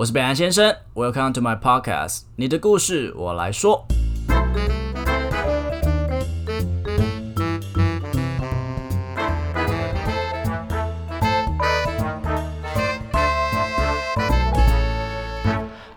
我是北安先生，Welcome to my podcast，你的故事我来说。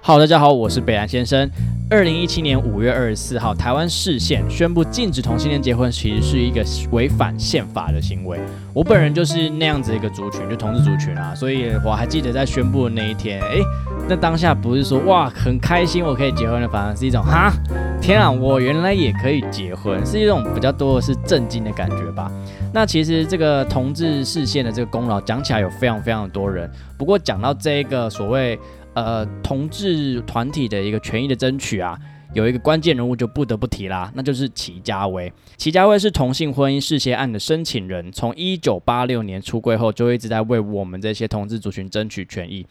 好，大家好，我是北安先生。二零一七年五月二十四号，台湾市县宣布禁止同性恋结婚，其实是一个违反宪法的行为。我本人就是那样子一个族群，就同志族群啊，所以我还记得在宣布的那一天，诶，那当下不是说哇很开心我可以结婚了，反而是一种哈天啊，我原来也可以结婚，是一种比较多的是震惊的感觉吧。那其实这个同志视线的这个功劳讲起来有非常非常多人，不过讲到这个所谓。呃，同志团体的一个权益的争取啊，有一个关键人物就不得不提啦，那就是齐家威。齐家威是同性婚姻事先案的申请人，从一九八六年出柜后，就一直在为我们这些同志族群争取权益。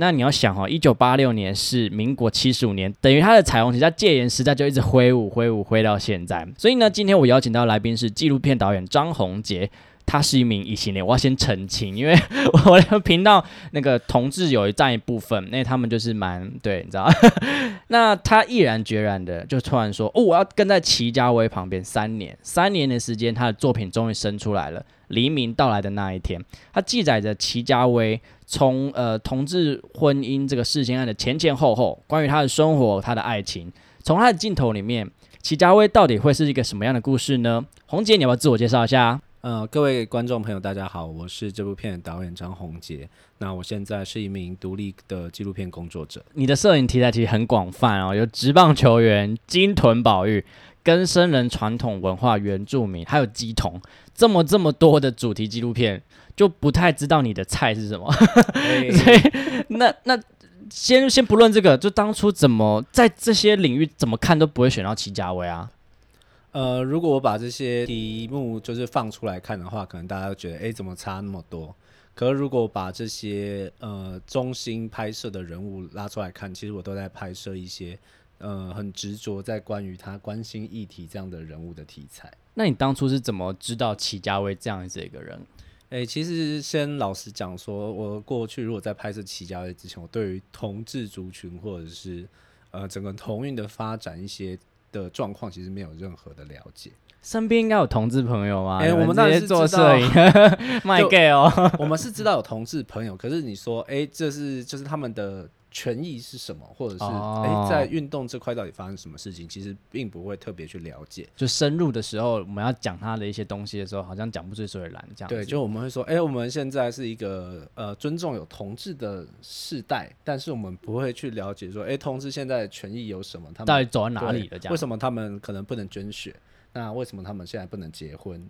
那你要想哦，一九八六年是民国七十五年，等于他的彩虹旗在戒严时代就一直挥舞挥舞挥到现在。所以呢，今天我邀请到来宾是纪录片导演张宏杰。他是一名异性恋，我要先澄清，因为 我的频道那个同志有一占一部分，那他们就是蛮对，你知道？那他毅然决然的就突然说：“哦，我要跟在齐家威旁边三年，三年的时间，他的作品终于生出来了。黎明到来的那一天，他记载着齐家威从呃同志婚姻这个事件案的前前后后，关于他的生活、他的爱情，从他的镜头里面，齐家威到底会是一个什么样的故事呢？红姐，你要不要自我介绍一下？呃，各位观众朋友，大家好，我是这部片的导演张宏杰。那我现在是一名独立的纪录片工作者。你的摄影题材其实很广泛哦，有职棒球员、金屯宝玉、跟生人传统文化、原住民，还有鸡童，这么这么多的主题纪录片，就不太知道你的菜是什么。所以，那那先先不论这个，就当初怎么在这些领域怎么看都不会选到齐家威啊。呃，如果我把这些题目就是放出来看的话，可能大家都觉得，哎，怎么差那么多？可是如果把这些呃中心拍摄的人物拉出来看，其实我都在拍摄一些呃很执着在关于他关心议题这样的人物的题材。那你当初是怎么知道齐家威这样子一个人？哎，其实先老实讲，说我过去如果在拍摄齐家威之前，我对于同志族群或者是呃整个同运的发展一些。的状况其实没有任何的了解，身边应该有同志朋友吗？哎，我们那是做摄影 卖 gay 哦。我们是知道有同志朋友，可是你说，哎，这是就是他们的。权益是什么，或者是哎，在运动这块到底发生什么事情？其实并不会特别去了解。就深入的时候，我们要讲他的一些东西的时候，好像讲不出所以然这样。对，就我们会说，哎，我们现在是一个呃尊重有同志的世代，但是我们不会去了解说，哎，同志现在的权益有什么？他们到底走到哪里了？这样？为什么他们可能不能捐血？那为什么他们现在不能结婚？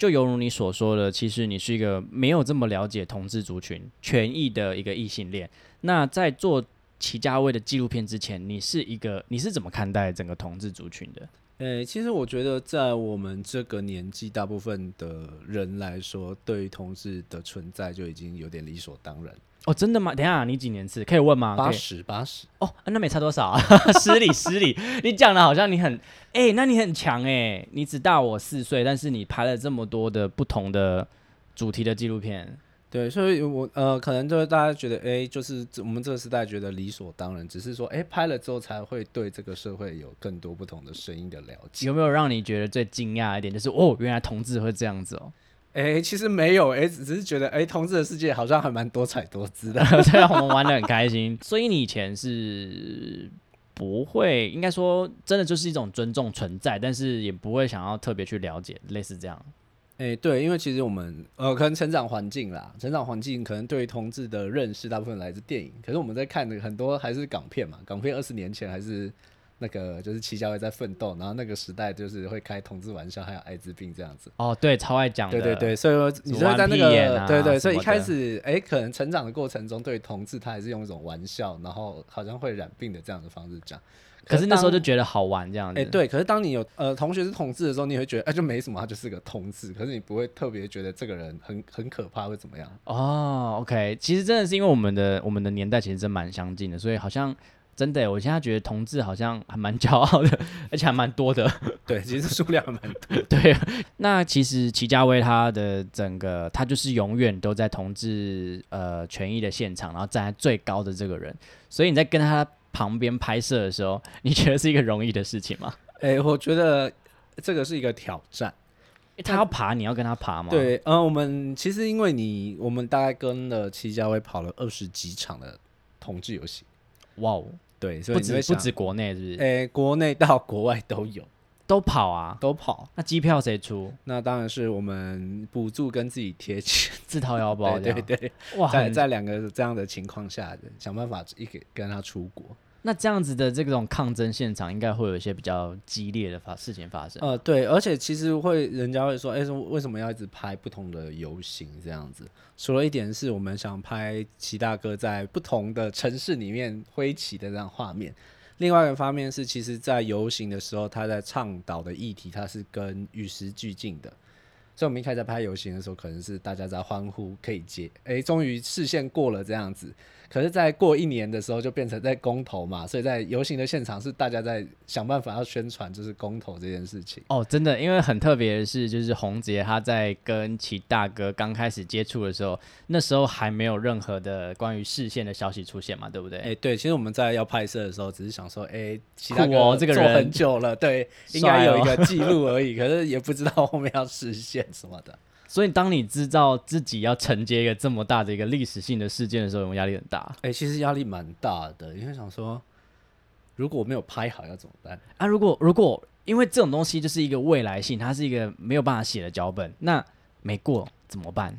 就犹如你所说的，其实你是一个没有这么了解同志族群权益的一个异性恋。那在做齐家威的纪录片之前，你是一个你是怎么看待整个同志族群的？诶，其实我觉得在我们这个年纪，大部分的人来说，对于同志的存在就已经有点理所当然。哦，真的吗？等下，你几年次可以问吗？八十，八十。哦，那没差多少啊？失礼，失礼。你讲的好像你很，哎，那你很强哎，你只大我四岁，但是你拍了这么多的不同的主题的纪录片。对，所以我呃，可能就是大家觉得，哎，就是我们这个时代觉得理所当然，只是说，哎，拍了之后才会对这个社会有更多不同的声音的了解。有没有让你觉得最惊讶一点，就是哦，原来同志会这样子哦？哎，其实没有，哎，只是觉得，哎，同志的世界好像还蛮多彩多姿的，这样我们玩的很开心。所以你以前是不会，应该说真的就是一种尊重存在，但是也不会想要特别去了解，类似这样。哎，对，因为其实我们呃，可能成长环境啦，成长环境可能对于同志的认识大部分来自电影，可是我们在看的很多还是港片嘛，港片二十年前还是。那个就是齐家威在奋斗，然后那个时代就是会开同志玩笑，还有艾滋病这样子。哦，对，超爱讲。对对对，所以说你说在那个对对，所以一开始哎，可能成长的过程中对同志他还是用一种玩笑，然后好像会染病的这样的方式讲。可是那时候就觉得好玩这样子。哎，对。可是当你有呃同学是同志的时候，你会觉得哎就没什么，他就是个同志。可是你不会特别觉得这个人很很可怕会怎么样。哦，OK，其实真的是因为我们的我们的年代其实真蛮相近的，所以好像。真的，我现在觉得同志好像还蛮骄傲的，而且还蛮多的。对，其实数量还蛮多。对，那其实齐家威他的整个他就是永远都在同志呃权益的现场，然后站在最高的这个人，所以你在跟他旁边拍摄的时候，你觉得是一个容易的事情吗？哎、我觉得这个是一个挑战。诶他要爬，你要跟他爬吗？，对，呃，我们其实因为你，我们大概跟了齐家威跑了二十几场的同志游戏，哇哦，对，所以不止不止国内是不是？哎、国内到国外都有，都跑啊？都跑。那机票谁出？那当然是我们补助跟自己贴钱，自掏腰包？对对对，哇，在在两个这样的情况下，想办法一个跟他出国。那这样子的这种抗争现场，应该会有一些比较激烈的发事情发生。呃，对，而且其实会人家会说，哎、说为什么要一直拍不同的游行这样子？除了一点是我们想拍齐大哥在不同的城市里面挥旗的这样画面，另外一个方面是，其实在游行的时候，他在倡导的议题，它是跟与时俱进的。所以我们一开始在拍游行的时候，可能是大家在欢呼，可以接，哎，终于视线过了这样子。可是，在过一年的时候，就变成在公投嘛，所以在游行的现场是大家在想办法要宣传，就是公投这件事情。哦，真的，因为很特别的是，就是洪杰他在跟齐大哥刚开始接触的时候，那时候还没有任何的关于视线的消息出现嘛，对不对？哎、对，其实我们在要拍摄的时候，只是想说，哎、其他酷哦这个做人很久了，对，应该有一个记录而已，可是也不知道后面要实现什么的。所以当你知道自己要承接一个这么大的一个历史性的事件的时候，有没有压力很大哎、其实压力蛮大的，因为想说，如果我没有拍好要怎么办？啊？如果如果因为这种东西就是一个未来性，它是一个没有办法写的脚本，那没过怎么办？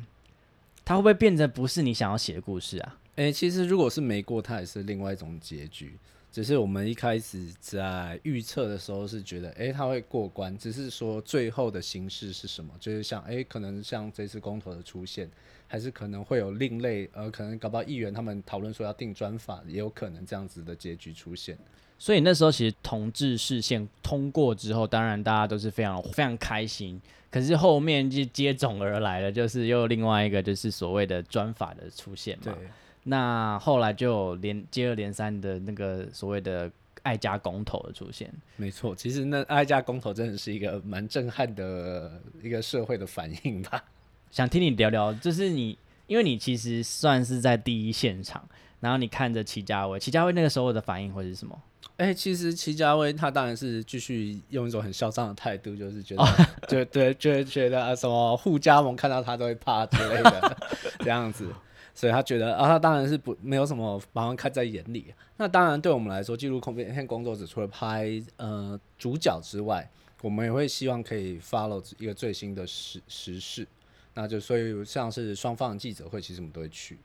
它会不会变成不是你想要写的故事啊？哎、其实如果是没过，它也是另外一种结局。只是我们一开始在预测的时候是觉得，哎、他会过关，只是说最后的形式是什么，就是像，哎、可能像这次公投的出现，还是可能会有另类，呃，可能搞不好议员他们讨论说要定专法，也有可能这样子的结局出现。所以那时候其实同志视线通过之后，当然大家都是非常非常开心。可是后面就接踵而来的，就是又另外一个就是所谓的专法的出现嘛。那后来就有连接二连三的那个所谓的爱家公投的出现。没错，其实那爱家公投真的是一个蛮震撼的一个社会的反应吧。想听你聊聊，就是你，因为你其实算是在第一现场，然后你看着齐家威，齐家威那个时候的反应会是什么？哎、其实齐家威他当然是继续用一种很嚣张的态度，就是觉哦得，就对，就会觉得啊什么互加盟看到他都会怕之类的 这样子，所以他觉得啊，他当然是不没有什么把他们看在眼里。那当然对我们来说，记录控片工作者除了拍呃主角之外，我们也会希望可以 follow 一个最新的时时事。那就所以像是双方的记者会，其实我们都会去，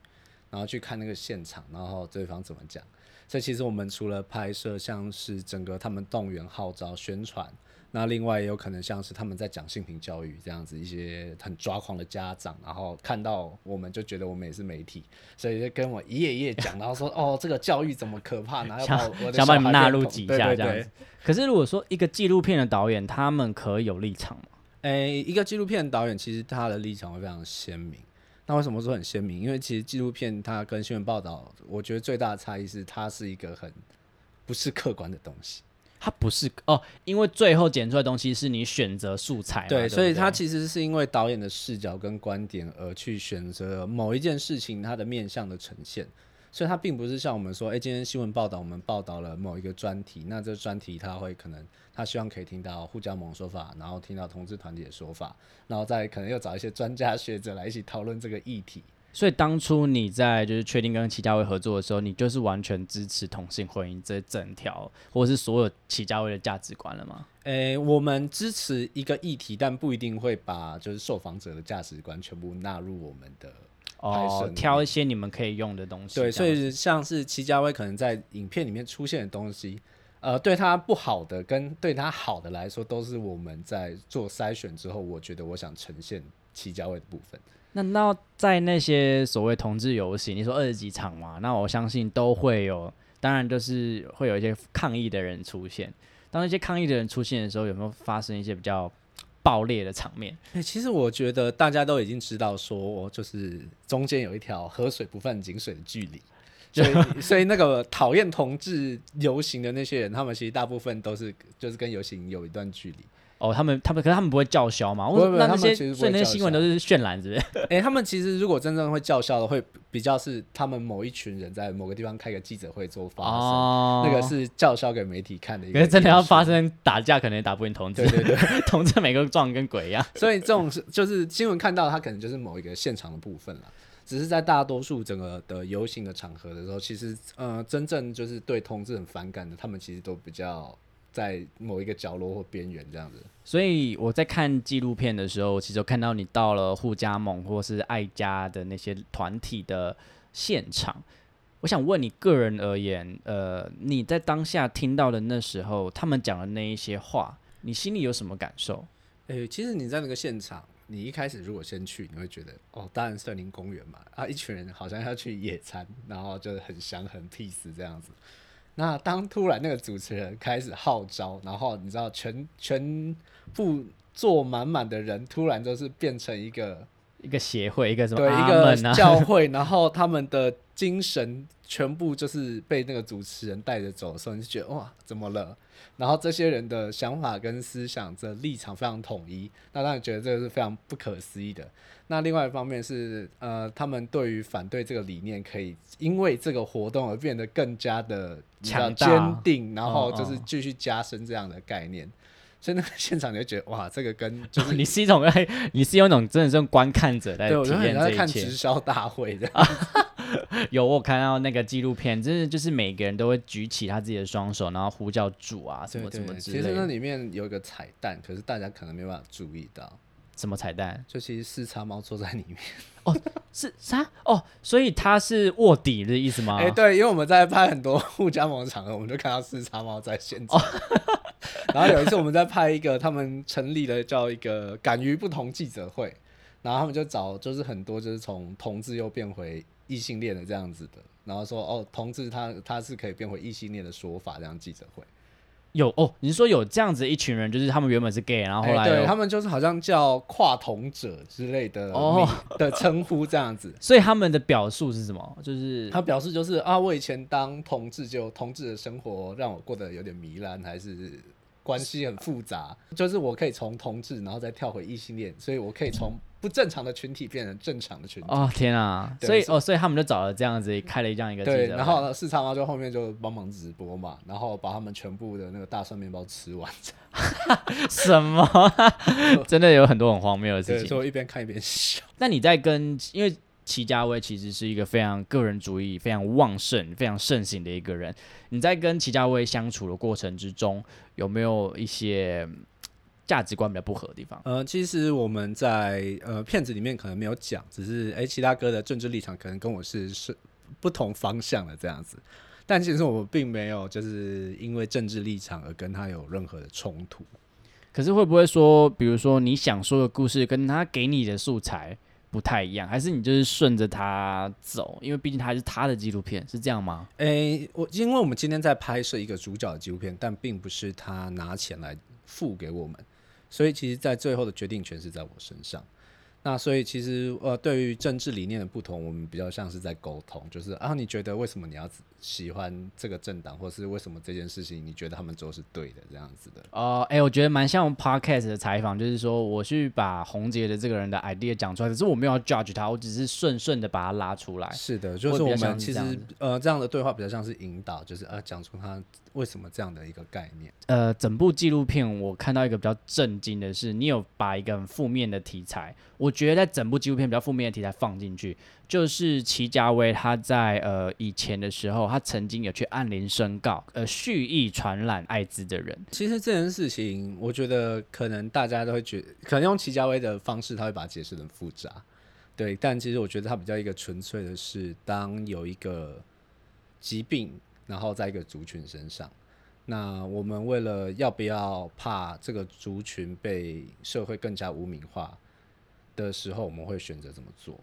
然后去看那个现场，然后对方怎么讲。所以其实我们除了拍摄，像是整个他们动员号召宣传，那另外也有可能像是他们在讲性平教育这样子一些很抓狂的家长，然后看到我们就觉得我们也是媒体，所以就跟我一页一页讲，然后说哦这个教育怎么可怕，然后想把你们纳入几下这样子。可是如果说一个纪录片的导演，他们可以有立场吗？诶、一个纪录片导演其实他的立场会非常鲜明。那为什么说很鲜明？因为其实纪录片它跟新闻报道，我觉得最大的差异是它是一个很不是客观的东西。它不是哦，因为最后剪出来的东西是你选择素材嘛，对所以对他其实是因为导演的视角跟观点而去选择某一件事情它的面向的呈现，所以它并不是像我们说，哎、今天新闻报道我们报道了某一个专题，那这专题它会可能他希望可以听到互加盟说法，然后听到同志团体的说法，然后再可能又找一些专家学者来一起讨论这个议题。所以当初你在就是确定跟齐家威合作的时候，你就是完全支持同性婚姻这整条，或者是所有齐家威的价值观了吗？诶、我们支持一个议题，但不一定会把就是受访者的价值观全部纳入我们的哦挑一些你们可以用的东西。对，所以像是齐家威可能在影片里面出现的东西，呃，对他不好的跟对他好的来说，都是我们在做筛选之后，我觉得我想呈现齐家威的部分。那那在那些所谓同志游戏，你说二十几场嘛，那我相信都会有，当然就是会有一些抗议的人出现。当那些抗议的人出现的时候，有没有发生一些比较爆裂的场面？哎、其实我觉得大家都已经知道说，就是中间有一条河水不犯井水的距离。所以所以那个讨厌同志游行的那些人，他们其实大部分都是就是跟游行有一段距离。哦，他们他们可是他们不会叫嚣嘛？不会不会那那些所以那些新闻都是渲染，是不是？哎、他们其实如果真正会叫嚣的，会比较是他们某一群人在某个地方开个记者会做发声，哦，那个。是叫嚣给媒体看的一个。可是真的要发，生打架，可能也打不赢同志。对对对，同志每个都撞跟鬼一样。所以这种是就是新闻看到，他可能就是某一个现场的部分了。只是在大多数整个的游行的场合的时候，其实呃，真正就是对同志很反感的，他们其实都比较在某一个角落或边缘这样子。所以我在看纪录片的时候，其实有看到你到了互加盟或是爱家的那些团体的现场。我想问你个人而言，呃，你在当下听到的那时候，他们讲的那一些话，你心里有什么感受？诶、其实你在那个现场，你一开始如果先去，你会觉得哦，当然森林公园嘛，啊，一群人好像要去野餐，然后就是很香很 peace 这样子。那当突然那个主持人开始号召，然后你知道全全部坐满满的人，突然就是变成一个一个协会，一个什么对一个？教会，然后他们的精神全部就是被那个主持人带着走的时候，你就觉得哇，怎么了？然后这些人的想法跟思想的立场非常统一，那让你觉得这个是非常不可思议的。那另外一方面是，呃，他们对于反对这个理念，可以因为这个活动而变得更加的强大坚定，然后就是继续加深这样的概念。所以那个现场你就觉得哇，这个跟就是 你是一种，你是用一种真的是用观看者在体验这一切直。销大会这样。有我看到那个纪录片，真的就是每个人都会举起他自己的双手，然后呼叫主啊，什么什么之其实那。里面有一个彩蛋，可是大家可能没办法注意到，什么彩蛋？就其实四叉猫坐在里面。哦是啥？哦，所以他是卧底的意思吗？哎、对，因为我们在拍很多互加盟的场合，我们就看到四叉猫在现场。然后有一次我们在拍一个他们成立了叫一个敢于不同记者会，然后他们就找就是很多就是从同志又变回异性恋的这样子的，然后说哦同志他他是可以变回异性恋的说法这样记者会。有哦，你是说有这样子一群人，就是他们原本是 gay，然后后来哎对他们就是好像叫跨同者之类的哦的称呼这样子。所以他们的表述是什么？就是他表示就是啊，我以前当同志就同志的生活让我过得有点糜烂，还是关系很复杂。就是我可以从同志，然后再跳回异性恋，所以我可以从不正常的群体变成正常的群体。哦天啊，所以哦，所以他们就找了这样子开了这样一个记对，者会然后四叉猫就后面就帮忙直播嘛，然后把他们全部的那个大蒜面包吃完。什么？真的有很多很荒谬的事，情所以。我一边看一边笑。那你在跟，因为齐家威其实是一个非常个人主义、非常旺盛、非常盛行的一个人。你在跟齐家威相处的过程之中，有没有一些嗯价值观比较不合的地方？呃，其实我们在呃片子里面可能没有讲，只是哎，其他哥的政治立场可能跟我是是不同方向的这样子。但其实我们并没有就是因为政治立场而跟他有任何的冲突。可是会不会说，比如说你想说的故事跟他给你的素材不太一样，还是你就是顺着他走？因为毕竟他是他的纪录片，是这样吗？诶，我因为我们今天在拍摄一个主角的纪录片，但并不是他拿钱来付给我们，所以其实，在最后的决定权是在我身上。那所以其实呃，对于政治理念的不同，我们比较像是在沟通，就是啊，你觉得为什么你要喜欢这个政党，或是为什么这件事情你觉得他们做是对的这样子的？哦，哎、我觉得蛮像 podcast 的采访，就是说我去把洪杰的这个人的 idea 讲出来，可是我没有要 judge 他，我只是顺顺的把他拉出来。是的，就是我们其实呃这样的对话比较像是引导，就是呃讲出他为什么这样的一个概念。呃，整部纪录片我看到一个比较震惊的是，你有把一个很负面的题材，我觉得在整部纪录片比较负面的题材放进去，就是齐家威他在呃以前的时候，他曾经有去按铃申告，呃蓄意传染艾滋的人。其实这件事情，我觉得可能大家都会觉可能用齐家威的方式，他会把它解释得很复杂，对。但其实我觉得他比较一个纯粹的是，当有一个疾病，然后在一个族群身上，那我们为了要不要怕这个族群被社会更加污名化的时候，我们会选择怎么做。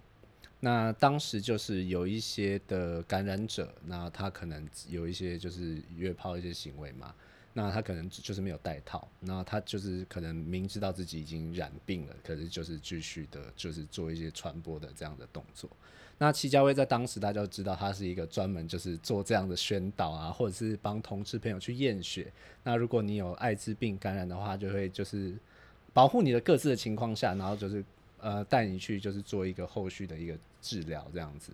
那当时就是有一些的感染者，那他可能有一些就是约炮一些行为嘛，那他可能就是没有戴套，那他就是可能明知道自己已经染病了，可是就是继续的，就是做一些传播的这样的动作。那戚家威在当时大家都知道，他是一个专门就是做这样的宣导啊，或者是帮同志朋友去验血。那如果你有艾滋病感染的话，就会就是保护你的各自的情况下，然后就是呃带你去就是做一个后续的一个治疗这样子。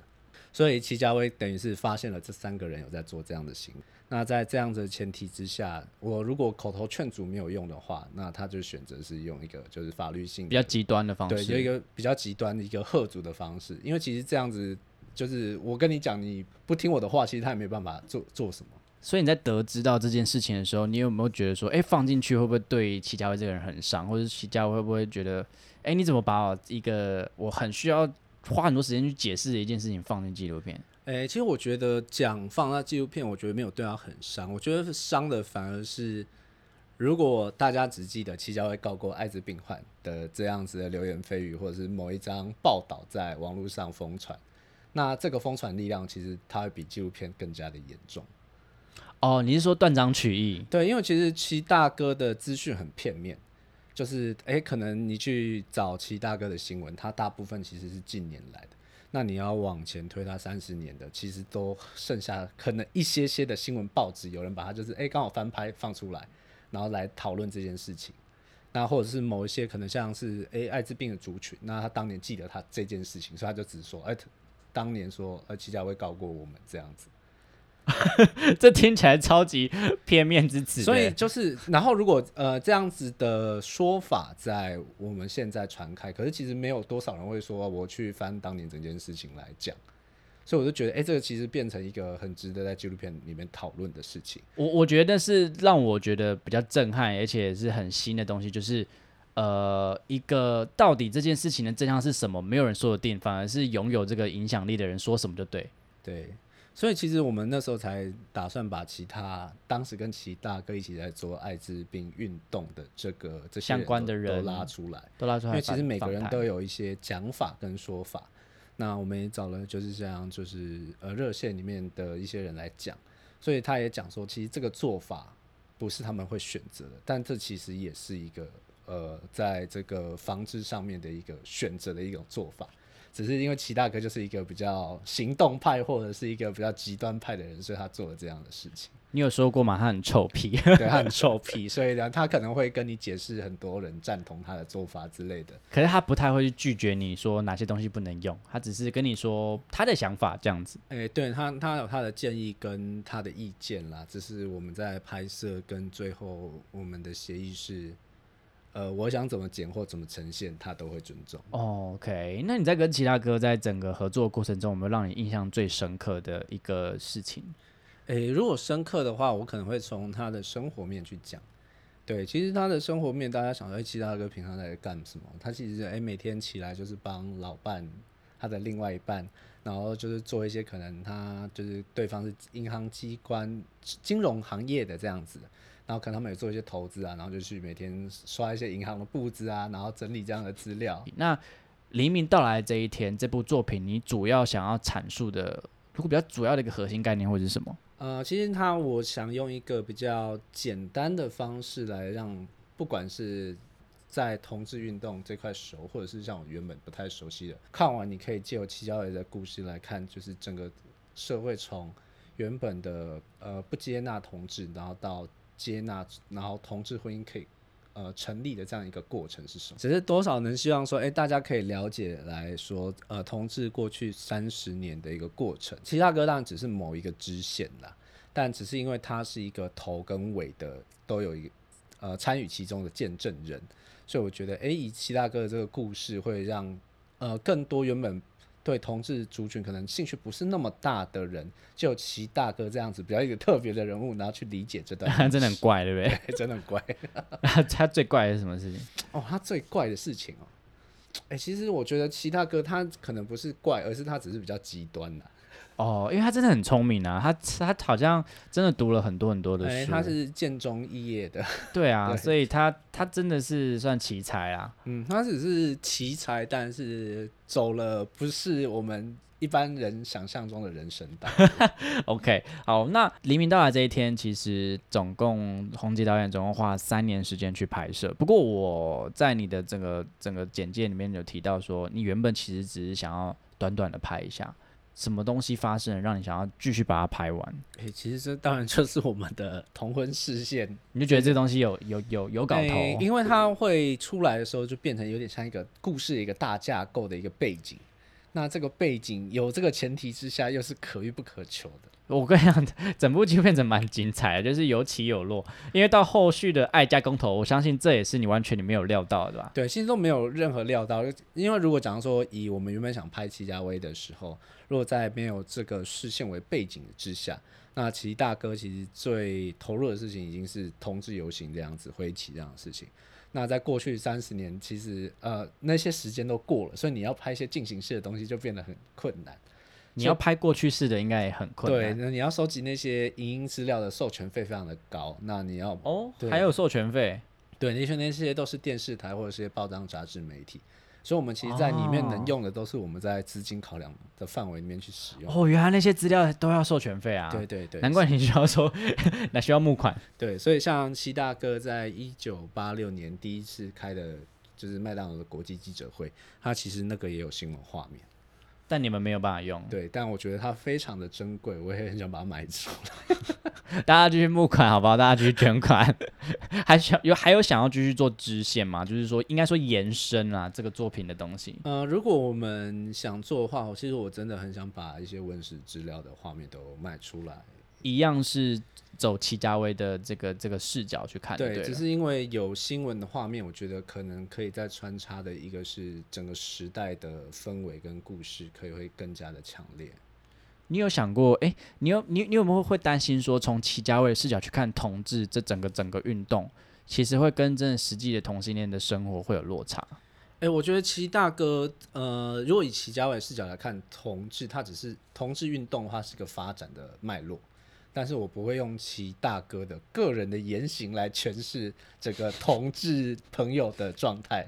所以齐家威等于是发现了这三个人有在做这样的行为。那在这样子的前提之下，我如果口头劝阻没有用的话，那他就选择是用一个就是法律性比较极端的方式，对，有一个比较极端的一个喝阻的方式。因为其实这样子就是我跟你讲，你不听我的话，其实他也没办法做做什么。所以你在得知到这件事情的时候，你有没有觉得说，哎，放进去会不会对齐家威这个人很伤，或者齐家威会不会觉得，哎，你怎么把我一个我很需要花很多时间去解释的一件事情放进纪录片？诶，其实我觉得讲放在纪录片，我觉得没有对他很伤。我觉得伤的反而是，如果大家只记得七家会告过艾滋病患的这样子的流言蜚语，或者是某一张报道在网络上疯传，那这个疯传力量其实它会比纪录片更加的严重。哦，你是说断章取义？对，因为其实齐大哥的资讯很片面，就是诶，可能你去找齐大哥的新闻，他大部分其实是近年来的。那你要往前推他三十年的，其实都剩下可能一些些的新闻报纸，有人把它就是哎刚好翻拍放出来，然后来讨论这件事情。那或者是某一些可能像是哎艾滋病的族群，那他当年记得他这件事情，所以他就只说哎当年说呃齐家威告过我们这样子。这听起来超级片面之词，所以就是，然后如果呃这样子的说法在我们现在传开，可是其实没有多少人会说我去翻当年整件事情来讲，所以我就觉得，哎，这个其实变成一个很值得在纪录片里面讨论的事情。我我觉得是让我觉得比较震撼，而且是很新的东西，就是呃一个到底这件事情的真相是什么，没有人说得定，反而是拥有这个影响力的人说什么就对，对。所以其实我们那时候才打算把其他当时跟其大哥一起在做艾滋病运动的这个这相关的人都拉出来，都拉出来，因为其实每个人都有一些讲法跟说法。那我们也找了就是这样，就是呃热线里面的一些人来讲，所以他也讲说，其实这个做法不是他们会选择的，但这其实也是一个呃在这个防治上面的一个选择的一种做法。只是因为齐大哥就是一个比较行动派或者是一个比较极端派的人，所以他做了这样的事情。你有说过吗？他很臭屁，对，他很臭屁，所以呢，他可能会跟你解释很多人赞同他的做法之类的。可是他不太会去拒绝你说哪些东西不能用，他只是跟你说他的想法这样子。哎，对他，他有他的建议跟他的意见啦。只是我们在拍摄跟最后我们的协议是。呃，我想怎么剪或怎么呈现，他都会尊重。OK，那你在跟其他哥在整个合作过程中，有没有让你印象最深刻的一个事情？诶，如果深刻的话，我可能会从他的生活面去讲。对，其实他的生活面，大家想说，其他哥平常在干什么？他其实诶，每天起来就是帮老伴，他的另外一半，然后就是做一些可能他就是对方是银行机关、金融行业的这样子。然后可能他们也做一些投资啊，然后就去每天刷一些银行的布置啊，然后整理这样的资料。那黎明到来这一天，这部作品你主要想要阐述的，如果比较主要的一个核心概念会是什么？呃，其实他我想用一个比较简单的方式来让，不管是在同志运动这块熟，或者是像我原本不太熟悉的，看完你可以借由七角爷的故事来看，就是整个社会从原本的呃不接纳同志，然后到接纳，然后同志婚姻可以呃成立的这样一个过程是什么？只是多少能希望说，哎，大家可以了解来说，呃，同志过去三十年的一个过程。其他歌当然只是某一个支线啦，但只是因为它是一个头跟尾的都有一个呃参与其中的见证人，所以我觉得，哎，以齐大哥的这个故事会让呃更多原本。对同志族群可能兴趣不是那么大的人，就齐大哥这样子比较一个特别的人物，然后去理解这段，真的很怪，对不 对？真的很怪。他最怪的是什么事情？哦，他最怪的事情哦，哎，其实我觉得齐大哥他可能不是怪，而是他只是比较极端的。哦，因为他真的很聪明啊，他他好像真的读了很多很多的书，他是建中肄业的，对啊，所以他他真的是算奇才啊，嗯，他只是奇才，但是走了不是我们一般人想象中的人生道。OK，好，那黎明到来这一天，其实总共洪杰导演总共花三年时间去拍摄，不过我在你的整个整个简介里面有提到说，你原本其实只是想要。短短的拍一下？什么东西发生了，让你想要继续把它拍完？诶、其实这当然就是我们的同婚视线你就觉得这东西有有有有搞头？诶因为它会出来的时候就变成有点像一个故事一个大架构的一个背景。那这个背景有这个前提之下，又是可遇不可求的。我跟你讲，整部剧变成蛮精彩的，就是有起有落。因为到后续的爱加公投，我相信这也是你完全你没有料到的吧？对，其实都没有任何料到，因为如果假如说以我们原本想拍齐家威的时候，如果在没有这个视线为背景之下，那齐大哥其实最投入的事情已经是同志游行这样子，挥旗这样的事情。那在过去三十年，其实呃那些时间都过了，所以你要拍一些进行式的东西就变得很困难。你要拍过去式的，应该也很困难对，那你要收集那些影音资料的授权费非常的高，那你要哦，还有授权费，对，那些那些都是电视台或者是报章杂志媒体，所以我们其实在里面能哦用的都是我们在资金考量的范围里面去使用。哦，原来那些资料都要授权费啊！对对对，难怪你需要说，那需要募款。对，所以像七大哥在一九八六年第一次开的就是麦当劳的国际记者会，他其实那个也有新闻画面。但你们没有办法用，对，但我觉得它非常的珍贵，我也很想把它买出来。大家继续募款好不好？大家继续捐款，还想有还有想要继续做支线吗？就是说，应该说延伸啊，这个作品的东西。呃，如果我们想做的话，其实我真的很想把一些文史资料的画面都卖出来。一样是走齐家威的这个这个视角去看就对对，只是因为有新闻的画面，我觉得可能可以再穿插的一个是整个时代的氛围跟故事，可以会更加的强烈。你有想过，哎、你有你你有没有会担心说，从齐家威的视角去看同志这整个整个运动，其实会跟真的实际的同性恋的生活会有落差？哎、我觉得齐大哥，呃，如果以齐家伟视角来看，同志他只是同志运动的话是个发展的脉络，但是我不会用齐大哥的个人的言行来诠释这个同志朋友的状态。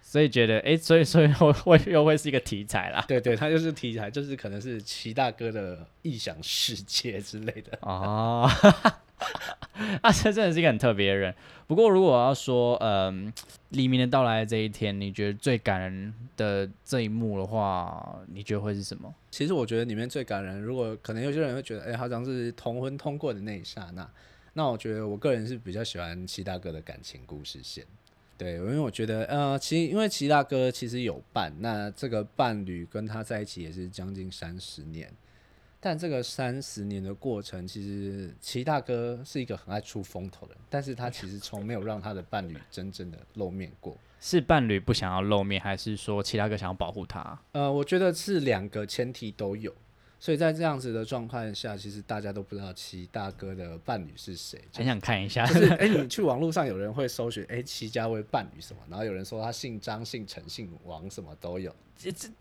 所以觉得，哎、所以 所以会会又会是一个题材啦。对对，他就是题材，就是可能是齐大哥的异想世界之类的。哦，啊，这真的是一个很特别的人。不过，如果要说，嗯，黎明的到来的这一天，你觉得最感人的这一幕的话，你觉得会是什么？其实我觉得里面最感人，如果可能有些人会觉得，哎、好像是同婚通过的那一刹那，那我觉得我个人是比较喜欢齐大哥的感情故事线。对，因为我觉得，呃，其因为齐大哥其实有伴，那这个伴侣跟他在一起也是将近三十年，但这个三十年的过程，其实齐大哥是一个很爱出风头的人，但是他其实从没有让他的伴侣真正的露面过。是伴侣不想要露面，还是说齐大哥想要保护他？呃，我觉得是两个前提都有，所以在这样子的状况下，其实大家都不知道齐大哥的伴侣是谁。很想看一下。就是 哎、你去网络上有人会搜寻哎齐家威伴侣什么，然后有人说他姓张、姓陈、姓王，什么都有。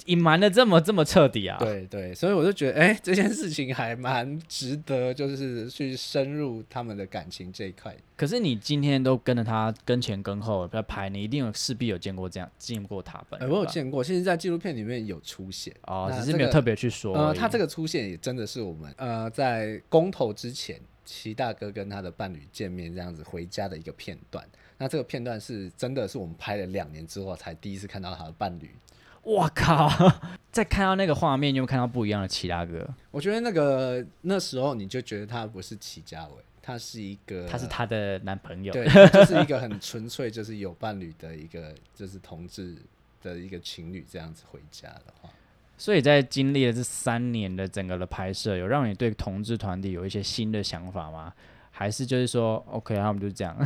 隐瞒的这么这么彻底啊？，对对，所以我就觉得哎、这件事情还蛮值得，就是去深入他们的感情这一块。可是你今天都跟着他跟前跟后在拍，你一定有势必有见过这样见过他本呃，人吧。我有见过，其实，在纪录片里面有出现。哦，只是没有特别去说。呃，他这个出现也真的是我们呃在公投之前，齐大哥跟他的伴侣见面这样子回家的一个片段。那这个片段是真的是我们拍了两年之后才第一次看到他的伴侣。我靠！再看到那个画面，你有没有看到不一样的齐大哥？我觉得那个那时候你就觉得他不是齐家伟，他是一个他是他的男朋友。对，就是一个很纯粹就是有伴侣的一个 就是同志的一个情侣这样子回家的话。所以在经历了这三年的整个的拍摄，有让你对同志团体有一些新的想法吗？还是就是说，OK，他们就是这样，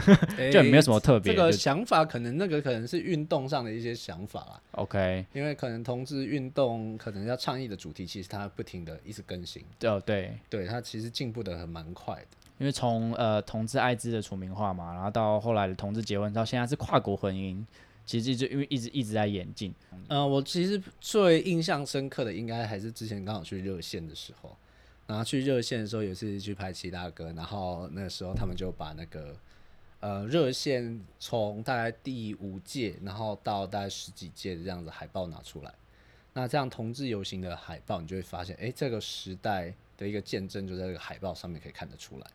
就没有什么特别这个想法可能那个可能是运动上的一些想法啦。OK，因为可能同志运动可能要倡议的主题，其实它不停的一直更新，哦对，对它其实进步的很蛮快的。因为从呃同志艾滋的除名化嘛，然后到后来的同志结婚，到现在是跨国婚姻，其实就因为一直一直在演进。呃，我其实最印象深刻的应该还是之前刚好去热线的时候，然后去热线的时候也是去拍齐大哥，然后那时候他们就把那个呃热线从大概第五届，然后到大概十几届的这样子海报拿出来，那这样同志游行的海报，你就会发现，哎、这个时代的一个见证就在这个海报上面可以看得出来。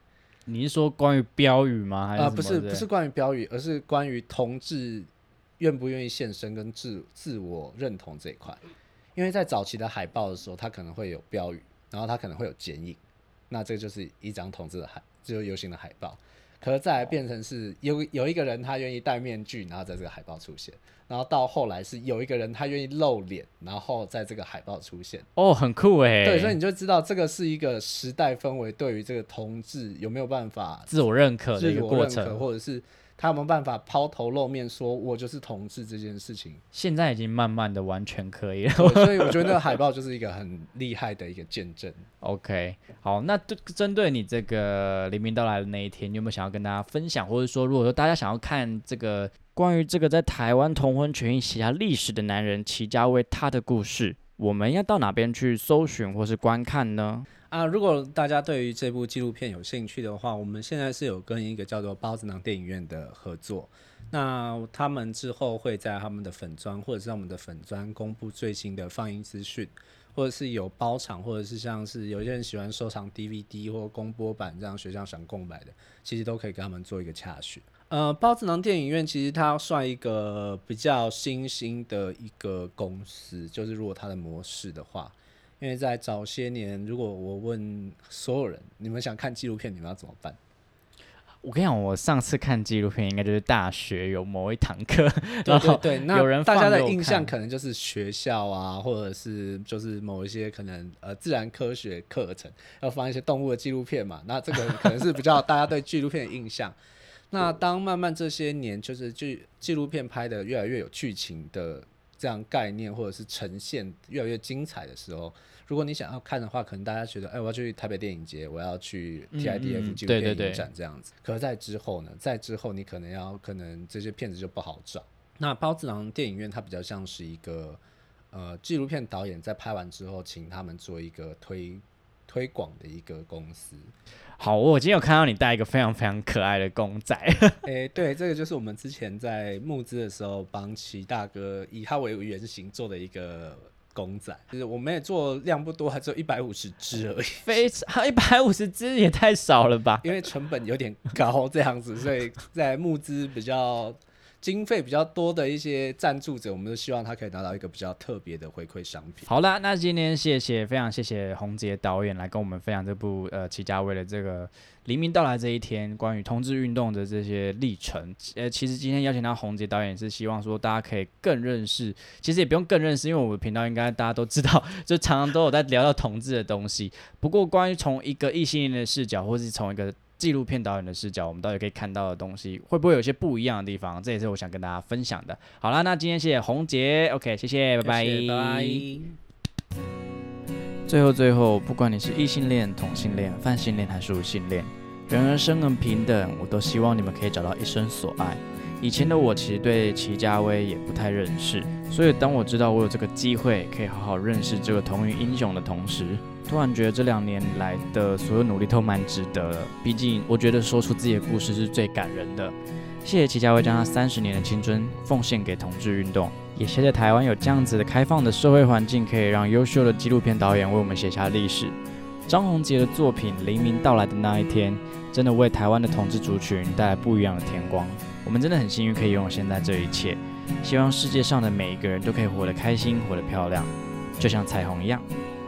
你是说关于标语吗？还是啊、不是不是关于标语，而是关于同志愿不愿意现身跟自自我认同这一块。因因为在早期的海报的时候，它可能会有标语，然后它可能会有剪影，那这个就是一张同志的海，就是游行的海报。可是再来变成是有有一个人他愿意戴面具，然后在这个海报出现，然后到后来是有一个人他愿意露脸，然后在这个海报出现。哦，很酷哎。对，所以你就知道这个是一个时代氛围对于这个同志有没有办法自我认可的一个过程，或者是。他有没有办法抛头露面说“我就是同志”这件事情？现在已经慢慢的完全可以了，所以我觉得那个海报就是一个很厉害的一个见证。OK，好，那针对你这个黎明到来的那一天，你有没有想要跟大家分享，或者说，如果说大家想要看这个关于这个在台湾同婚权益写下历史的男人齐家威他的故事，我们要到哪边去搜寻或是观看呢？啊，如果大家对于这部纪录片有兴趣的话，我们现在是有跟一个叫做包子囊电影院的合作。那他们之后会在他们的粉砖或者是我们的粉砖公布最新的放映资讯，或者是有包场，或者是像是有些人喜欢收藏 DVD 或公播版这样学校想购买的，其实都可以跟他们做一个洽询。呃，包子囊电影院其实它算一个比较新兴的一个公司，就是如果它的模式的话。因为在早些年，如果我问所有人，你们想看纪录片，你们要怎么办？我跟你讲，我上次看纪录片，应该就是大学有某一堂课，对对对，那有人大家的印象可能就是学校啊，或者是就是某一些可能呃自然科学课程要放一些动物的纪录片嘛，那这个可能是比较 大家对纪录片的印象。那当慢慢这些年，就是剧纪录片拍的越来越有剧情的。这样概念或者是呈现越来越精彩的时候，如果你想要看的话，可能大家觉得，哎，我要去台北电影节，我要去 TIDF 纪录片影展这样子。可是在之后呢，在之后你可能要，可能这些片子就不好找。那包子郎电影院它比较像是一个呃纪录片导演在拍完之后，请他们做一个推推广的一个公司。好，我今天有看到你带一个非常非常可爱的公仔。诶，对，这个就是我们之前在募资的时候帮齐大哥以他为原型做的一个公仔，就是我们也做量不多，还只有一百五十只而已。非常 一百五十只也太少了吧？因为成本有点高，这样子，所以在募资比较。经费比较多的一些赞助者，我们都希望他可以拿到一个比较特别的回馈商品。好啦，那今天谢谢，非常谢谢洪杰导演来跟我们分享这部呃齐家威的这个黎明到来这一天关于同志运动的这些历程。呃，其实今天邀请到洪杰导演是希望说大家可以更认识，其实也不用更认识，因为我们频道应该大家都知道，就常常都有在聊到同志的东西。不过关于从一个异性恋的视角，或是从一个纪录片导演的视角，我们到底可以看到的东西，会不会有些不一样的地方？这也是我想跟大家分享的。好了，那今天谢谢洪杰，OK，谢谢，拜拜。拜拜最后最后，不管你是异性恋、同性恋、泛性恋还是无性恋，人人生而平等，我都希望你们可以找到一生所爱。以前的我其实对齐家威也不太认识，所以当我知道我有这个机会可以好好认识这个同名英雄的同时，突然觉得这两年来的所有努力都蛮值得的。毕竟，我觉得说出自己的故事是最感人的。谢谢齐家威将他三十年的青春奉献给同志运动，也谢谢台湾有这样子的开放的社会环境，可以让优秀的纪录片导演为我们写下历史。张宏杰的作品《黎明到来的那一天》，真的为台湾的同志族群带来不一样的天光。我们真的很幸运可以拥有现在这一切。希望世界上的每一个人都可以活得开心，活得漂亮，就像彩虹一样。